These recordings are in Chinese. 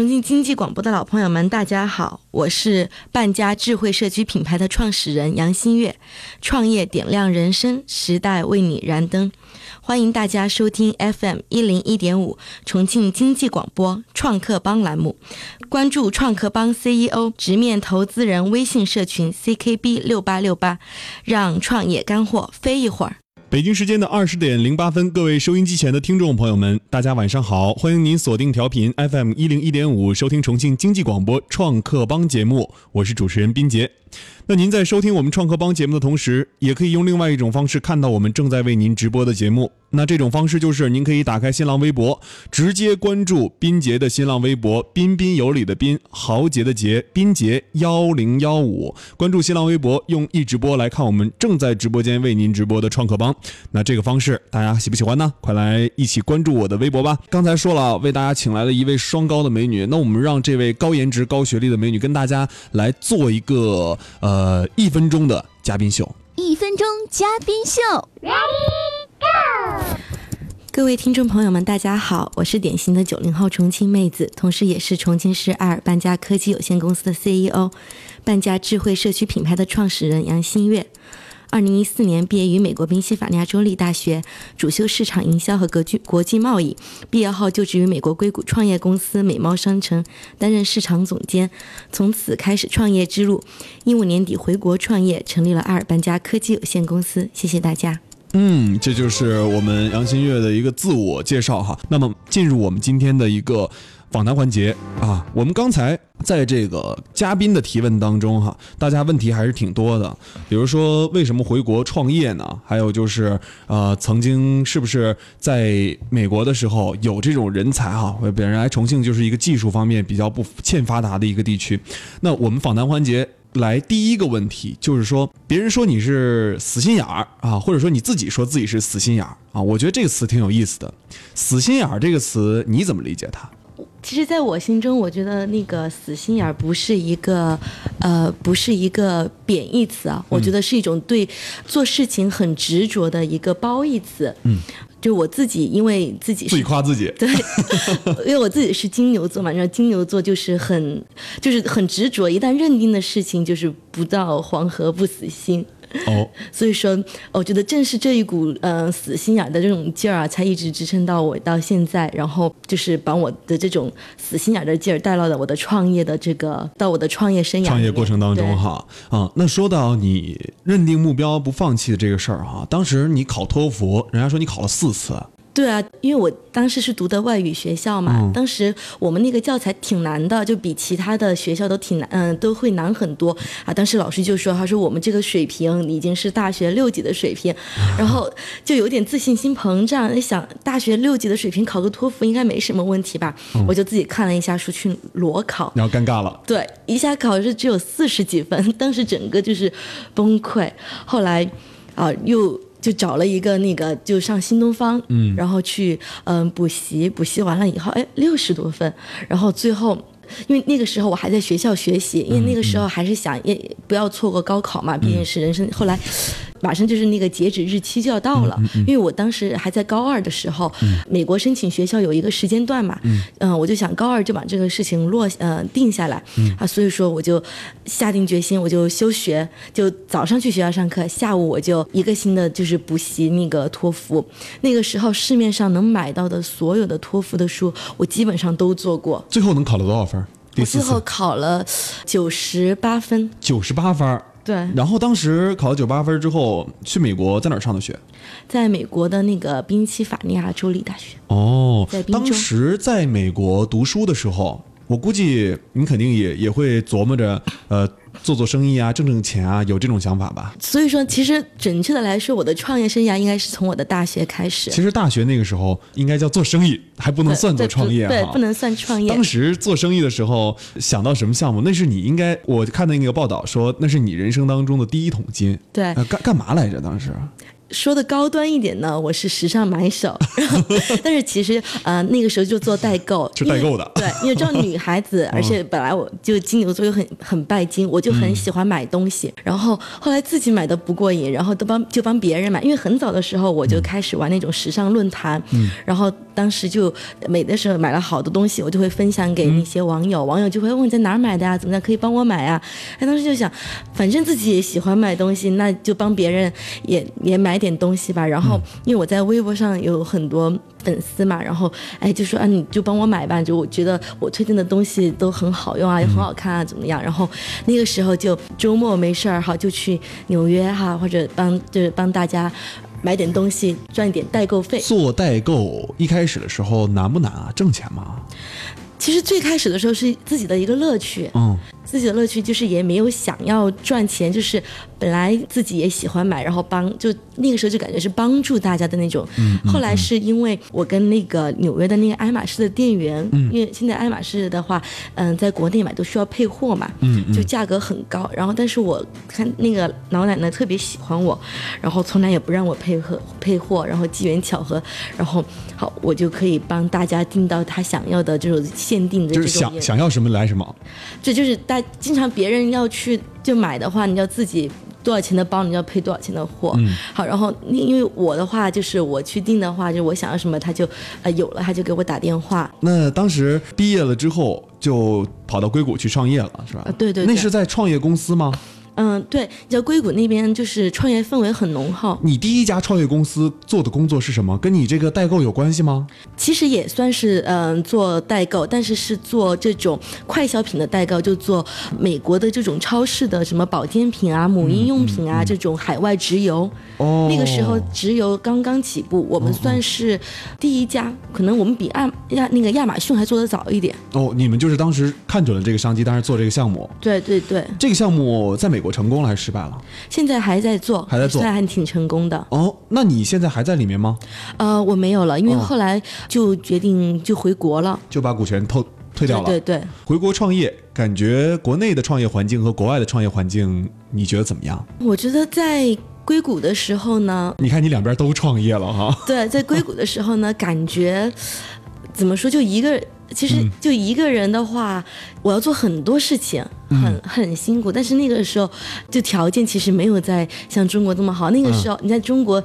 重庆经济广播的老朋友们，大家好，我是半家智慧社区品牌的创始人杨新月，创业点亮人生，时代为你燃灯，欢迎大家收听 FM 一零一点五重庆经济广播创客帮栏目，关注创客帮 CEO 直面投资人微信社群 CKB 六八六八，让创业干货飞一会儿。北京时间的二十点零八分，各位收音机前的听众朋友们，大家晚上好！欢迎您锁定调频 FM 一零一点五，收听重庆经济广播创客帮节目，我是主持人斌杰。那您在收听我们创客帮节目的同时，也可以用另外一种方式看到我们正在为您直播的节目。那这种方式就是，您可以打开新浪微博，直接关注斌杰的新浪微博“彬彬有礼”的彬，豪杰的杰，斌杰幺零幺五。关注新浪微博，用一直播来看我们正在直播间为您直播的创客帮。那这个方式大家喜不喜欢呢？快来一起关注我的微博吧！刚才说了，为大家请来了一位双高的美女，那我们让这位高颜值、高学历的美女跟大家来做一个呃一分钟的嘉宾秀。一分钟嘉宾秀，Ready Go！各位听众朋友们，大家好，我是典型的九零后重庆妹子，同时也是重庆市爱尔半家科技有限公司的 CEO，半家智慧社区品牌的创始人杨新月。二零一四年毕业于美国宾夕法尼亚州立大学，主修市场营销和国际国际贸易。毕业后就职于美国硅谷创业公司美猫商城，担任市场总监，从此开始创业之路。一五年底回国创业，成立了阿尔班加科技有限公司。谢谢大家。嗯，这就是我们杨新月的一个自我介绍哈。那么进入我们今天的一个。访谈环节啊，我们刚才在这个嘉宾的提问当中哈，大家问题还是挺多的，比如说为什么回国创业呢？还有就是呃，曾经是不是在美国的时候有这种人才哈？本来重庆就是一个技术方面比较不欠发达的一个地区。那我们访谈环节来第一个问题就是说，别人说你是死心眼儿啊，或者说你自己说自己是死心眼儿啊，我觉得这个词挺有意思的。死心眼儿这个词你怎么理解它？其实，在我心中，我觉得那个“死心眼儿”不是一个，呃，不是一个贬义词啊。我觉得是一种对做事情很执着的一个褒义词。嗯，就我自己，因为自己自己夸自己，对，因为我自己是金牛座嘛，然后金牛座就是很，就是很执着，一旦认定的事情，就是不到黄河不死心。哦，所以说，我觉得正是这一股呃死心眼的这种劲儿啊，才一直支撑到我到现在，然后就是把我的这种死心眼的劲儿带到了我的创业的这个到我的创业生涯创业过程当中哈啊。那说到你认定目标不放弃的这个事儿哈，当时你考托福，人家说你考了四次。对啊，因为我当时是读的外语学校嘛，当时我们那个教材挺难的，就比其他的学校都挺难，嗯，都会难很多啊。当时老师就说，他说我们这个水平已经是大学六级的水平，然后就有点自信心膨胀，想大学六级的水平考个托福应该没什么问题吧？我就自己看了一下书去裸考，然后尴尬了，对，一下考试只有四十几分，当时整个就是崩溃。后来啊，又。就找了一个那个，就上新东方，嗯，然后去嗯补习，补习完了以后，哎，六十多分，然后最后，因为那个时候我还在学校学习，因为那个时候还是想也不要错过高考嘛，毕竟是人生。后来。马上就是那个截止日期就要到了，因为我当时还在高二的时候，美国申请学校有一个时间段嘛，嗯，我就想高二就把这个事情落呃定下来，啊，所以说我就下定决心，我就休学，就早上去学校上课，下午我就一个新的就是补习那个托福。那个时候市面上能买到的所有的托福的书，我基本上都做过。最后能考了多少分？我最后考了九十八分。九十八分。对，然后当时考了九八分之后，去美国在哪儿上的学？在美国的那个宾夕法尼亚州立大学。哦，当时在美国读书的时候，我估计你肯定也也会琢磨着，呃。做做生意啊，挣挣钱啊，有这种想法吧？所以说，其实准确的来说，我的创业生涯应该是从我的大学开始。其实大学那个时候应该叫做生意，还不能算做创业对，不能算创业。当时做生意的时候想到什么项目？那是你应该，我看到那个报道说，那是你人生当中的第一桶金。对，干干嘛来着？当时？说的高端一点呢，我是时尚买手，但是其实呃那个时候就做代购，就代购的，对，因为 这女孩子，而且本来我就金牛座又很很拜金，我就很喜欢买东西，然后后来自己买的不过瘾，然后都帮就帮别人买，因为很早的时候我就开始玩那种时尚论坛，然后。当时就美的时候买了好多东西，我就会分享给那些网友，网友就会问你在哪儿买的呀？怎么样可以帮我买啊？哎，当时就想，反正自己也喜欢买东西，那就帮别人也也买点东西吧。然后因为我在微博上有很多粉丝嘛，然后哎就说啊你就帮我买吧，就我觉得我推荐的东西都很好用啊，也很好看啊，怎么样？然后那个时候就周末没事儿哈，就去纽约哈，或者帮就是帮大家。买点东西赚点代购费。做代购一开始的时候难不难啊？挣钱吗？其实最开始的时候是自己的一个乐趣。嗯。自己的乐趣就是也没有想要赚钱，就是本来自己也喜欢买，然后帮就那个时候就感觉是帮助大家的那种。嗯后来是因为我跟那个纽约的那个爱马仕的店员，因为现在爱马仕的话，嗯，在国内买都需要配货嘛，嗯就价格很高。然后但是我看那个老奶奶特别喜欢我，然后从来也不让我配合配货，然后机缘巧合，然后好我就可以帮大家订到他想要的这种限定的，就是想想要什么来什么。这就是大。经常别人要去就买的话，你要自己多少钱的包，你要配多少钱的货。嗯，好，然后因为我的话就是我去订的话，就我想要什么他就呃有了，他就给我打电话。那当时毕业了之后就跑到硅谷去创业了，是吧？啊，对对。那是在创业公司吗？嗯，对，叫硅谷那边就是创业氛围很浓厚。你第一家创业公司做的工作是什么？跟你这个代购有关系吗？其实也算是嗯做代购，但是是做这种快消品的代购，就做美国的这种超市的什么保健品啊、母婴用品啊这种海外直邮。哦。那个时候直邮刚刚起步，我们算是第一家，可能我们比亚亚那个亚马逊还做的早一点。哦，你们就是当时看准了这个商机，当时做这个项目。对对对。这个项目在美。美国成功了还是失败了？现在还在做，还在做，现在还挺成功的。哦，那你现在还在里面吗？呃，我没有了，因为后来就决定就回国了，就把股权偷退掉了。对对，回国创业，感觉国内的创业环境和国外的创业环境，你觉得怎么样？我觉得在硅谷的时候呢，你看你两边都创业了哈。对，在硅谷的时候呢，感觉怎么说，就一个。其实就一个人的话，我要做很多事情，很很辛苦。但是那个时候，就条件其实没有在像中国这么好。那个时候你在中国。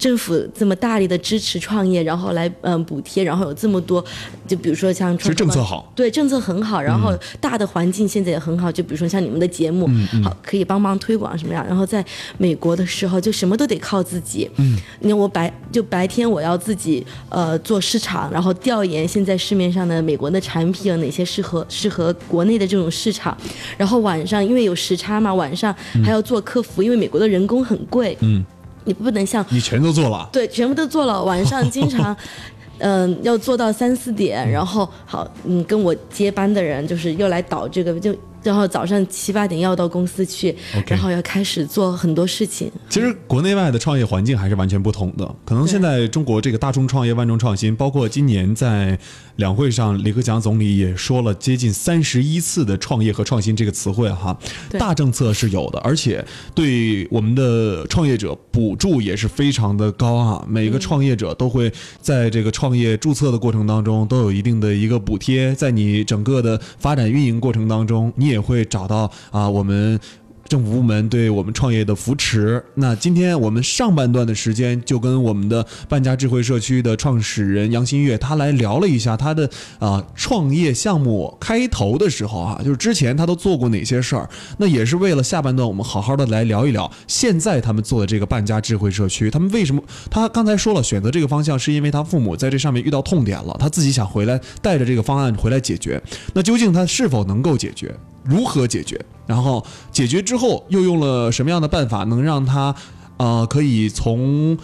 政府这么大力的支持创业，然后来嗯补贴，然后有这么多，就比如说像其实政策好，对政策很好，然后大的环境现在也很好，就比如说像你们的节目，好可以帮忙推广什么样。然后在美国的时候，就什么都得靠自己。嗯，你看我白就白天我要自己呃做市场，然后调研现在市面上的美国的产品有哪些适合适合国内的这种市场，然后晚上因为有时差嘛，晚上还要做客服，因为美国的人工很贵。嗯。你不能像你全都做了，对，全部都做了。晚上经常，嗯，要做到三四点，然后好，嗯，跟我接班的人就是又来导这个就。然后早上七八点要到公司去，然后要开始做很多事情。其实国内外的创业环境还是完全不同的。可能现在中国这个大众创业万众创新，包括今年在两会上，李克强总理也说了接近三十一次的创业和创新这个词汇哈。大政策是有的，而且对我们的创业者补助也是非常的高啊。每个创业者都会在这个创业注册的过程当中都有一定的一个补贴，在你整个的发展运营过程当中，你。也会找到啊，我们。政府部门对我们创业的扶持。那今天我们上半段的时间就跟我们的半家智慧社区的创始人杨新月，他来聊了一下他的啊创业项目开头的时候啊，就是之前他都做过哪些事儿。那也是为了下半段我们好好的来聊一聊，现在他们做的这个半家智慧社区，他们为什么？他刚才说了，选择这个方向是因为他父母在这上面遇到痛点了，他自己想回来带着这个方案回来解决。那究竟他是否能够解决？如何解决？然后解决之后又用了什么样的办法，能让他，呃，可以从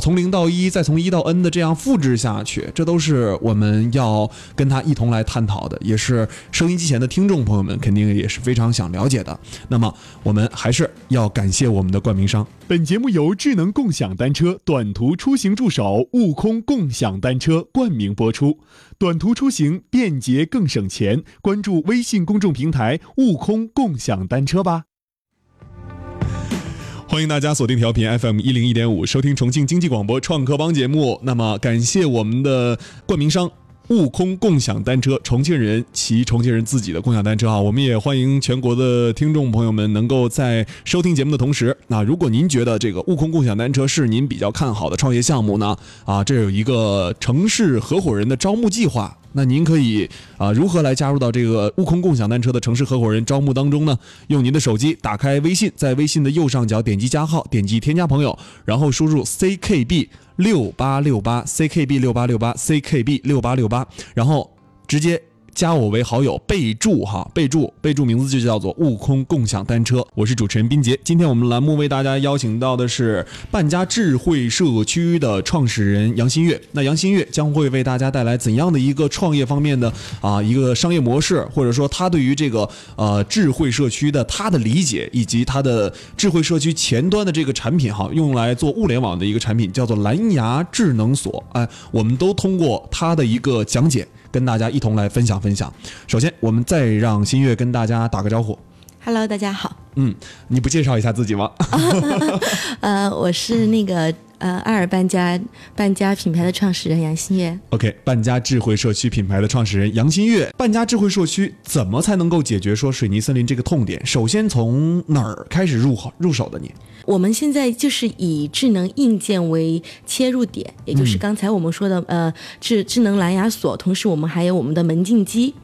从零到一，再从一到 n 的这样复制下去？这都是我们要跟他一同来探讨的，也是收音机前的听众朋友们肯定也是非常想了解的。那么我们还是要感谢我们的冠名商。本节目由智能共享单车短途出行助手悟空共享单车冠名播出。短途出行便捷更省钱，关注微信公众平台“悟空共享单车”吧。欢迎大家锁定调频 FM 一零一点五，收听重庆经济广播创客帮节目。那么，感谢我们的冠名商悟空共享单车，重庆人骑重庆人自己的共享单车啊！我们也欢迎全国的听众朋友们能够在收听节目的同时，那如果您觉得这个悟空共享单车是您比较看好的创业项目呢，啊，这有一个城市合伙人的招募计划，那您可以啊，如何来加入到这个悟空共享单车的城市合伙人招募当中呢？用您的手机打开微信，在微信的右上角点击加号，点击添加朋友，然后输入 CKB。六八六八 ckb 六八六八 ckb 六八六八，然后直接。加我为好友，备注哈，备注备注名字就叫做悟空共享单车。我是主持人斌杰，今天我们栏目为大家邀请到的是半家智慧社区的创始人杨新月。那杨新月将会为大家带来怎样的一个创业方面的啊一个商业模式，或者说他对于这个呃智慧社区的他的理解，以及他的智慧社区前端的这个产品哈，用来做物联网的一个产品叫做蓝牙智能锁。哎，我们都通过他的一个讲解。跟大家一同来分享分享。首先，我们再让新月跟大家打个招呼。Hello，大家好。嗯，你不介绍一下自己吗？呃，我是那个呃爱尔半家半家品牌的创始人杨新月。OK，半家智慧社区品牌的创始人杨新月。半家智慧社区怎么才能够解决说水泥森林这个痛点？首先从哪儿开始入口入手的你？我们现在就是以智能硬件为切入点，也就是刚才我们说的呃智智能蓝牙锁，同时我们还有我们的门禁机，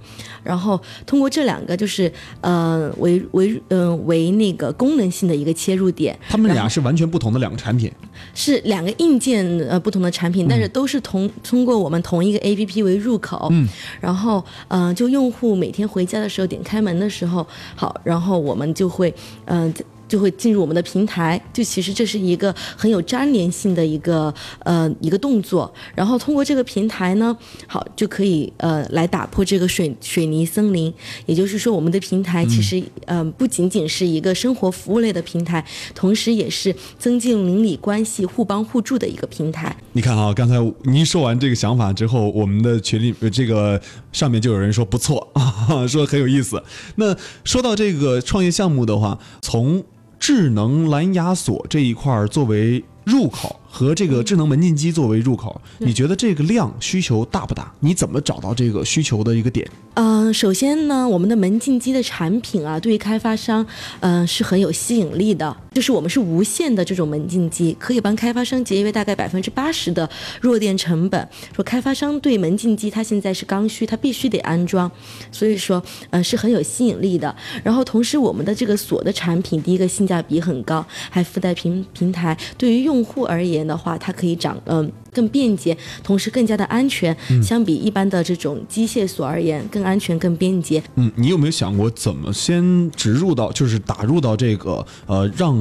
然后通过这两个就是呃为为嗯为那个功能性的一个切入点。他们俩是完全不同的两个产品，是两个硬件呃不同的产品，但是都是同通过我们同一个 A P P 为入口，嗯，然后嗯就用户每天回家的时候点开门的时候，好，然后我们就会嗯。就会进入我们的平台，就其实这是一个很有粘连性的一个呃一个动作，然后通过这个平台呢，好就可以呃来打破这个水水泥森林，也就是说我们的平台其实嗯不仅仅是一个生活服务类的平台，同时也是增进邻里关系、互帮互助的一个平台。你看啊，刚才您说完这个想法之后，我们的群里这个上面就有人说不错啊，说很有意思。那说到这个创业项目的话，从智能蓝牙锁这一块作为入口。和这个智能门禁机作为入口，你觉得这个量需求大不大？你怎么找到这个需求的一个点？嗯，首先呢，我们的门禁机的产品啊，对于开发商，嗯，是很有吸引力的。就是我们是无线的这种门禁机，可以帮开发商节约大概百分之八十的弱电成本。说开发商对门禁机，它现在是刚需，它必须得安装，所以说，嗯，是很有吸引力的。然后同时，我们的这个锁的产品，第一个性价比很高，还附带平平台，对于用户而言。的话，它可以长嗯更便捷，同时更加的安全。相比一般的这种机械锁而言，更安全、更便捷。嗯，你有没有想过怎么先植入到，就是打入到这个呃让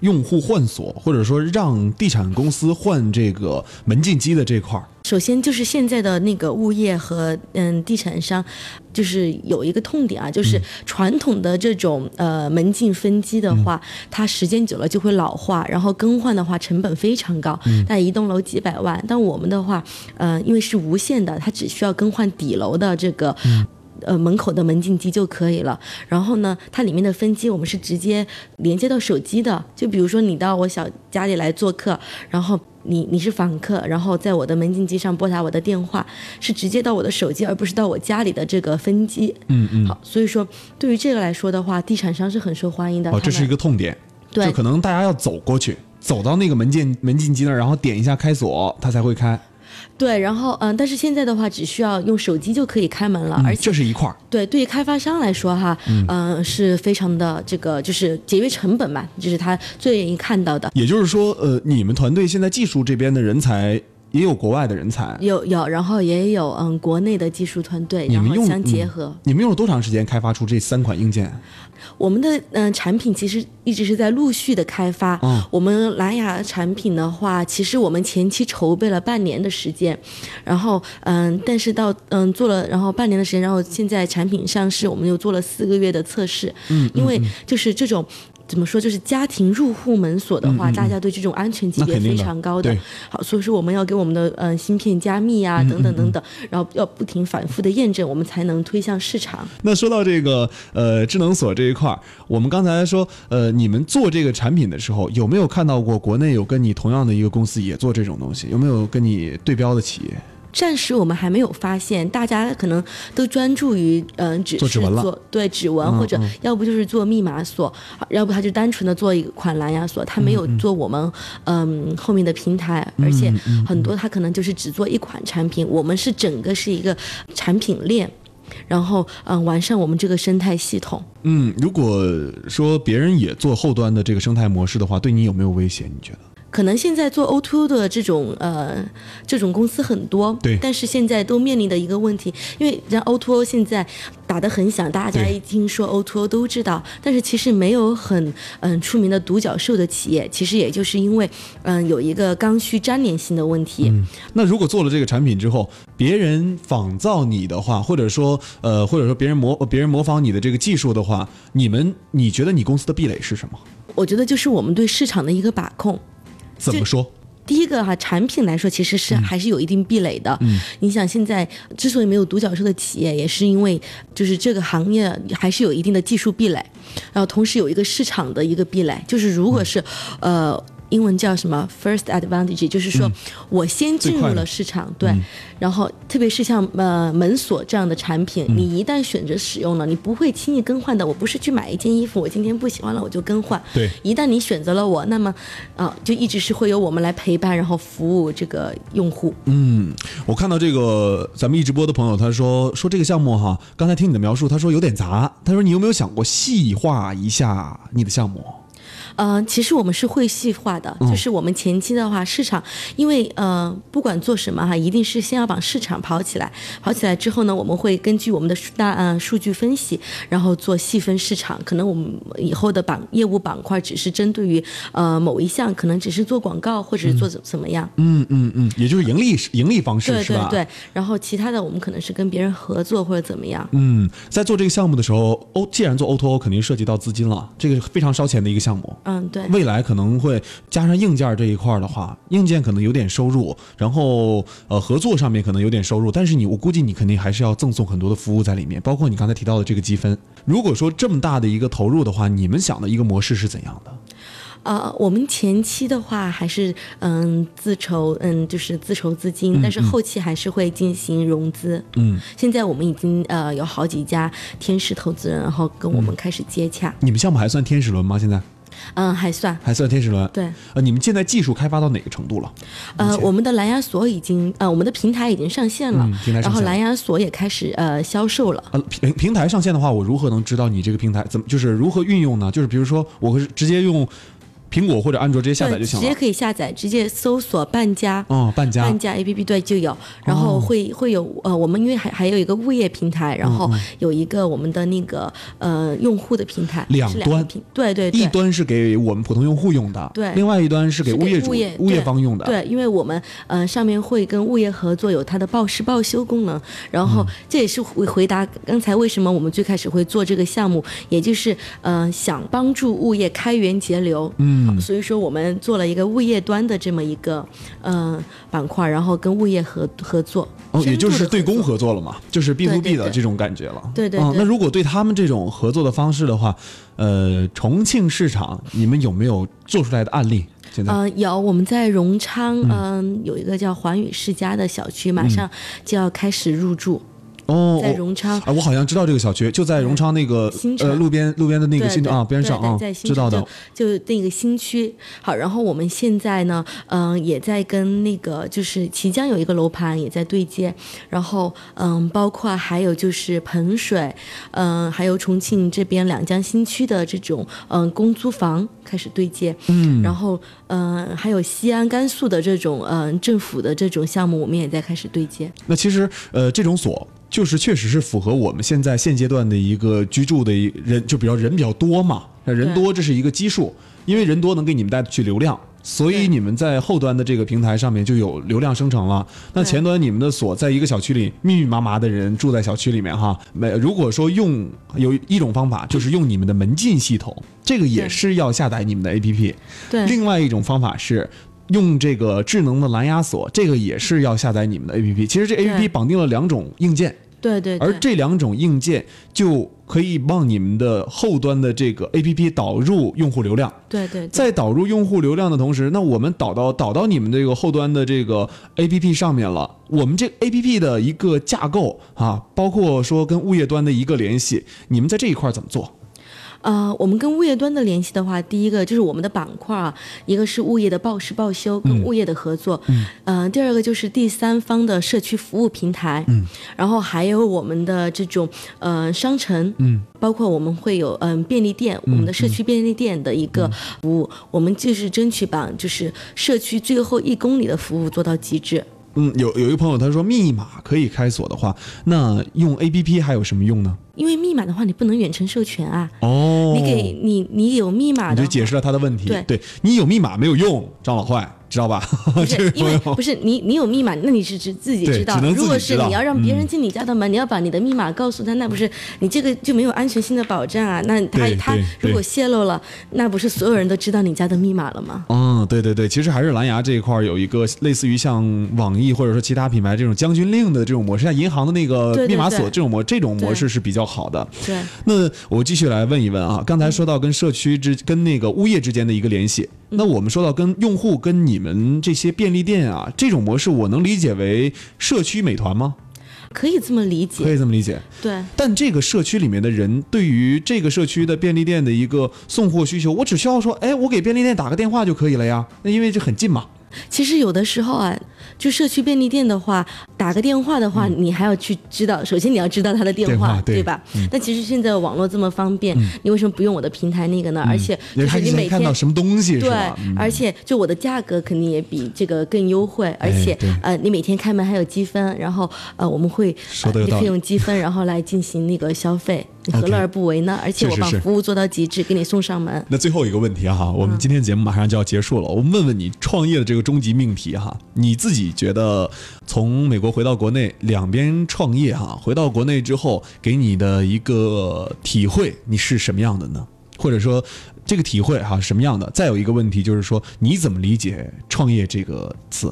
用户换锁，或者说让地产公司换这个门禁机的这块儿？首先就是现在的那个物业和嗯地产商，就是有一个痛点啊，就是传统的这种呃门禁分机的话，它时间久了就会老化，然后更换的话成本非常高，但一栋楼几百万。但我们的话，呃，因为是无线的，它只需要更换底楼的这个呃门口的门禁机就可以了。然后呢，它里面的分机我们是直接连接到手机的，就比如说你到我小家里来做客，然后。你你是访客，然后在我的门禁机上拨打我的电话，是直接到我的手机，而不是到我家里的这个分机。嗯嗯。好，所以说对于这个来说的话，地产商是很受欢迎的。哦，这是一个痛点。对。就可能大家要走过去，走到那个门禁门禁机那儿，然后点一下开锁，它才会开。对，然后嗯，但是现在的话，只需要用手机就可以开门了，而且这是一块儿。对，对于开发商来说哈，嗯，是非常的这个就是节约成本嘛，这是他最愿意看到的。也就是说，呃，你们团队现在技术这边的人才也有国外的人才，有有，然后也有嗯国内的技术团队，然后相结合。你们用了多长时间开发出这三款硬件？我们的嗯产品其实一直是在陆续的开发。嗯，我们蓝牙产品的话，其实我们前期筹备了半年的时间，然后嗯，但是到嗯做了然后半年的时间，然后现在产品上市，我们又做了四个月的测试。嗯，因为就是这种。怎么说？就是家庭入户门锁的话，大家对这种安全级别非常高的。好，所以说我们要给我们的嗯芯片加密啊，等等等等，然后要不停反复的验证，我们才能推向市场。那说到这个呃智能锁这一块儿，我们刚才说呃你们做这个产品的时候，有没有看到过国内有跟你同样的一个公司也做这种东西？有没有跟你对标的企业？暂时我们还没有发现，大家可能都专注于嗯、呃只是做指纹对指纹，嗯或者嗯要不就是做密码锁，要不他就单纯的做一款蓝牙锁，他没有做我们嗯后面的平台，而且很多他可能就是只做一款产品，我们是整个是一个产品链。然后，嗯，完善我们这个生态系统。嗯，如果说别人也做后端的这个生态模式的话，对你有没有威胁？你觉得？可能现在做 O2O 的这种呃这种公司很多，对但是现在都面临的一个问题，因为像 O2O O 现在打得很响，大家一听说 O2O 都知道，但是其实没有很嗯、出名的独角兽的企业，其实也就是因为嗯、有一个刚需粘连性的问题。那如果做了这个产品之后，别人仿造你的话，或者说呃，或者说别人模别人模仿你的这个技术的话，你们你觉得你公司的壁垒是什么？我觉得就是我们对市场的一个把控。怎么说？第一个哈，产品来说其实是还是有一定壁垒的。嗯，你想现在之所以没有独角兽的企业，也是因为就是这个行业还是有一定的技术壁垒，然后同时有一个市场的一个壁垒，就是如果是、呃。英文叫什么？First advantage，就是说我先进入了市场，对，然后特别是像呃门锁这样的产品，你一旦选择使用了，你不会轻易更换的。我不是去买一件衣服，我今天不喜欢了我就更换，对。一旦你选择了我，那么啊、就一直是会有我们来陪伴，然后服务这个用户。嗯，我看到这个咱们一直播的朋友，他说说这个项目哈，刚才听你的描述，他说有点杂，他说你有没有想过细化一下你的项目？呃，其实我们是会细化的，就是我们前期的话，市场，因为呃，不管做什么哈，一定是先要把市场跑起来，跑起来之后呢，我们会根据我们的数大呃数据分析，然后做细分市场。可能我们以后的板业务板块只是针对于呃某一项，可能只是做广告或者是做怎怎么样。嗯嗯嗯，也就是盈利盈利方式对是吧？对对，然后其他的我们可能是跟别人合作或者怎么样。嗯，在做这个项目的时候，O 既然做 O to O，肯定涉及到资金了，这个是非常烧钱的一个项目。嗯，对。未来可能会加上硬件这一块儿的话，硬件可能有点收入，然后呃合作上面可能有点收入，但是你我估计你肯定还是要赠送很多的服务在里面，包括你刚才提到的这个积分。如果说这么大的一个投入的话，你们想的一个模式是怎样的？呃，我们前期的话还是嗯自筹，嗯就是自筹资金，但是后期还是会进行融资。嗯，现在我们已经呃有好几家天使投资人，然后跟我们开始接洽。你们项目还算天使轮吗？现在嗯，还算。还算天使轮？对，呃，你们现在技术开发到哪个程度了？呃，我们的蓝牙锁已经呃，我们的平台已经上线了，嗯平台上线然后蓝牙锁也开始呃销售了。呃，平平台上线的话，我如何能知道你这个平台怎么就是如何运用呢？就是比如说，我会直接用苹果或者安卓直接下载就行了。直接可以下载，直接搜索半家。哦，半家。半价 A P P 对就有，然后会、会有呃，我们因为还还有一个物业平台，然后有一个我们的那个呃用户的平台，两端。两，对对对，一端是给我们普通用户用的，对。另外一端是给物业主物业物业方用的。对，因为我们呃上面会跟物业合作，有它的报时报修功能，然后嗯。这也是回回答刚才为什么我们最开始会做这个项目，也就是呃想帮助物业开源节流，嗯，所以说我们做了一个物业端的这么一个呃板块，然后跟物业合合作，哦，也就是对公合。作了嘛，就是 B to B 的这种感觉了。嗯，对对对那如果对他们这种合作的方式的话，呃，重庆市场你们有没有做出来的案例？现在、呃，有我们在荣昌，嗯、有一个叫环宇世家的小区，马上就要开始入住，哦，哦在荣昌。啊，我好像知道这个小区，就在荣昌那个呃路边路边的那个新啊边上啊知道的城。就就那个新区。好，然后我们现在呢，嗯、也在跟那个就是綦江有一个楼盘也在对接，然后嗯、包括还有就是彭水，嗯、还有重庆这边两江新区的这种嗯、公租房开始对接，嗯，然后嗯、还有西安、甘肃的这种嗯、政府的这种项目，我们也在开始对接。那其实呃，这种锁就是确实是符合我们现在现阶段的一个居住的一人，就比较人比较多嘛，那人多这是一个基数，因为人多能给你们带去流量。所以你们在后端的这个平台上面就有流量生成了。那前端你们的锁在一个小区里密密麻麻的人住在小区里面哈，没如果说用有一种方法就是用你们的门禁系统，这个也是要下载你们的 APP。对，另外一种方法是用这个智能的蓝牙锁，这个也是要下载你们的 APP。其实这 APP 绑定了两种硬件，对对，而这两种硬件就可以帮你们的后端的这个 APP 导入用户流量。对对，在导入用户流量的同时，那我们导到导到你们这个后端的这个 APP 上面了。我们这 APP 的一个架构啊，包括说跟物业端的一个联系，你们在这一块怎么做？呃，我们跟物业端的联系的话，第一个就是我们的板块啊，一个是物业的报时报修，跟物业的合作，嗯，呃，第二个就是第三方的社区服务平台，嗯，然后还有我们的这种呃商城，嗯，包括我们会有嗯便利店，我们的社区便利店的一个服务，我们就是争取把就是社区最后一公里的服务做到极致。嗯，有有一个朋友他说密码可以开锁的话，那用 APP 还有什么用呢？因为密码的话，你不能远程授权啊。哦，你给你你有密码，你就解释了他的问题。对，对你有密码没有用，张老坏。知道吧？不是 因为不是你，你有密码，那你是只自己知道。如果是你要让别人进你家的门，你要把你的密码告诉他，那不是你这个就没有安全性的保障啊？那他他如果泄露了，那不是所有人都知道你家的密码了吗？嗯，对对对，其实还是蓝牙这一块有一个类似于像网易或者说其他品牌这种将军令的这种模式，像银行的那个密码锁这种模这种模式是比较好的。对。那我继续来问一问啊，刚才说到跟社区之跟那个物业之间的一个联系，那我们说到跟用户跟你。们这些便利店啊，这种模式我能理解为社区美团吗？可以这么理解，可以这么理解。对。但这个社区里面的人对于这个社区的便利店的一个送货需求，我只需要说，哎，我给便利店打个电话就可以了呀。那因为这很近嘛。其实有的时候啊。就社区便利店的话，打个电话的话，你还要去知道，首先你要知道他的电话，对吧？那其实现在网络这么方便，你为什么不用我的平台那个呢？而且就是你每天看到什么东西，对，而且就我的价格肯定也比这个更优惠，而且呃，你每天开门还有积分，然后呃，我们会你可以用积分然后来进行那个消费。你何乐而不为呢？而且我把服务做到极致，给你送上门。那最后一个问题哈，我们今天节目马上就要结束了，我们问问你创业的这个终极命题哈，你自己觉得从美国回到国内两边创业哈，回到国内之后给你的一个体会，你是什么样的呢？或者说这个体会哈什么样的？再有一个问题就是说，你怎么理解创业这个词？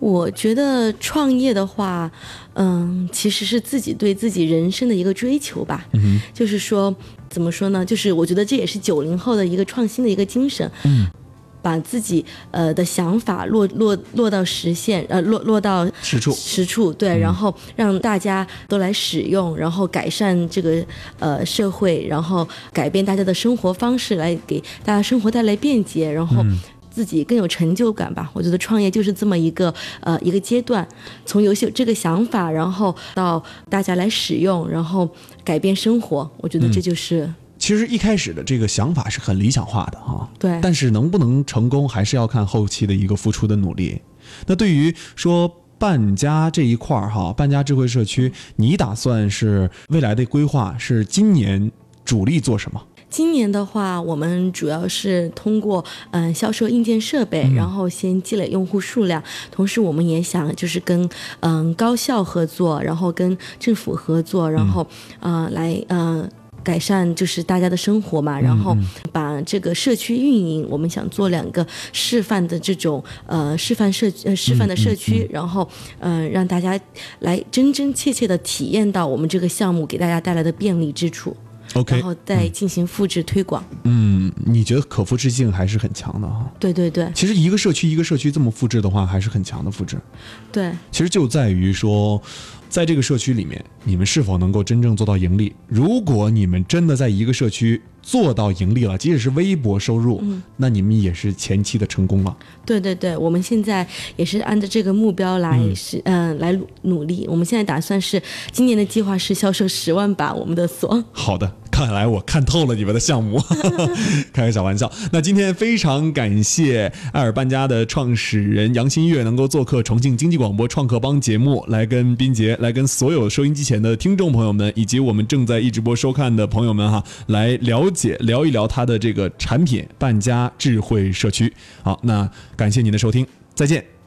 我觉得创业的话，嗯，其实是自己对自己人生的一个追求吧。嗯就是说，怎么说呢？就是我觉得这也是九零后的一个创新的一个精神。嗯。把自己呃的想法落落落到实现，呃落落到实处实处对，然后让大家都来使用，然后改善这个呃社会，然后改变大家的生活方式，来给大家生活带来便捷，然后。自己更有成就感吧。我觉得创业就是这么一个呃一个阶段，从游戏这个想法，然后到大家来使用，然后改变生活。我觉得这就是。其实一开始的这个想法是很理想化的哈。对。但是能不能成功，还是要看后期的一个付出的努力。那对于说半家这一块儿哈，半家智慧社区，你打算是未来的规划是今年主力做什么？今年的话，我们主要是通过嗯销售硬件设备，然后先积累用户数量。同时，我们也想就是跟嗯高校合作，然后跟政府合作，然后呃来呃改善就是大家的生活嘛。然后把这个社区运营，我们想做两个示范的这种呃示范社呃示范的社区，然后嗯让大家来真真切切的体验到我们这个项目给大家带来的便利之处。OK，然后再进行复制推广。嗯，你觉得可复制性还是很强的哈？对对对。其实一个社区一个社区这么复制的话，还是很强的复制。对。其实就在于说，在这个社区里面，你们是否能够真正做到盈利？如果你们真的在一个社区做到盈利了，即使是微薄收入，那你们也是前期的成功了。对对对，我们现在也是按照这个目标来是嗯来努力。我们现在打算是今年的计划是销售十万把我们的锁。好的。看来我看透了你们的项目，开个小玩笑。那今天非常感谢爱尔搬家的创始人杨新月能够做客重庆经济广播创客帮节目，来跟斌杰，来跟所有收音机前的听众朋友们，以及我们正在一直播收看的朋友们哈，来了解聊一聊他的这个产品——半家智慧社区。好，那感谢您的收听，再见。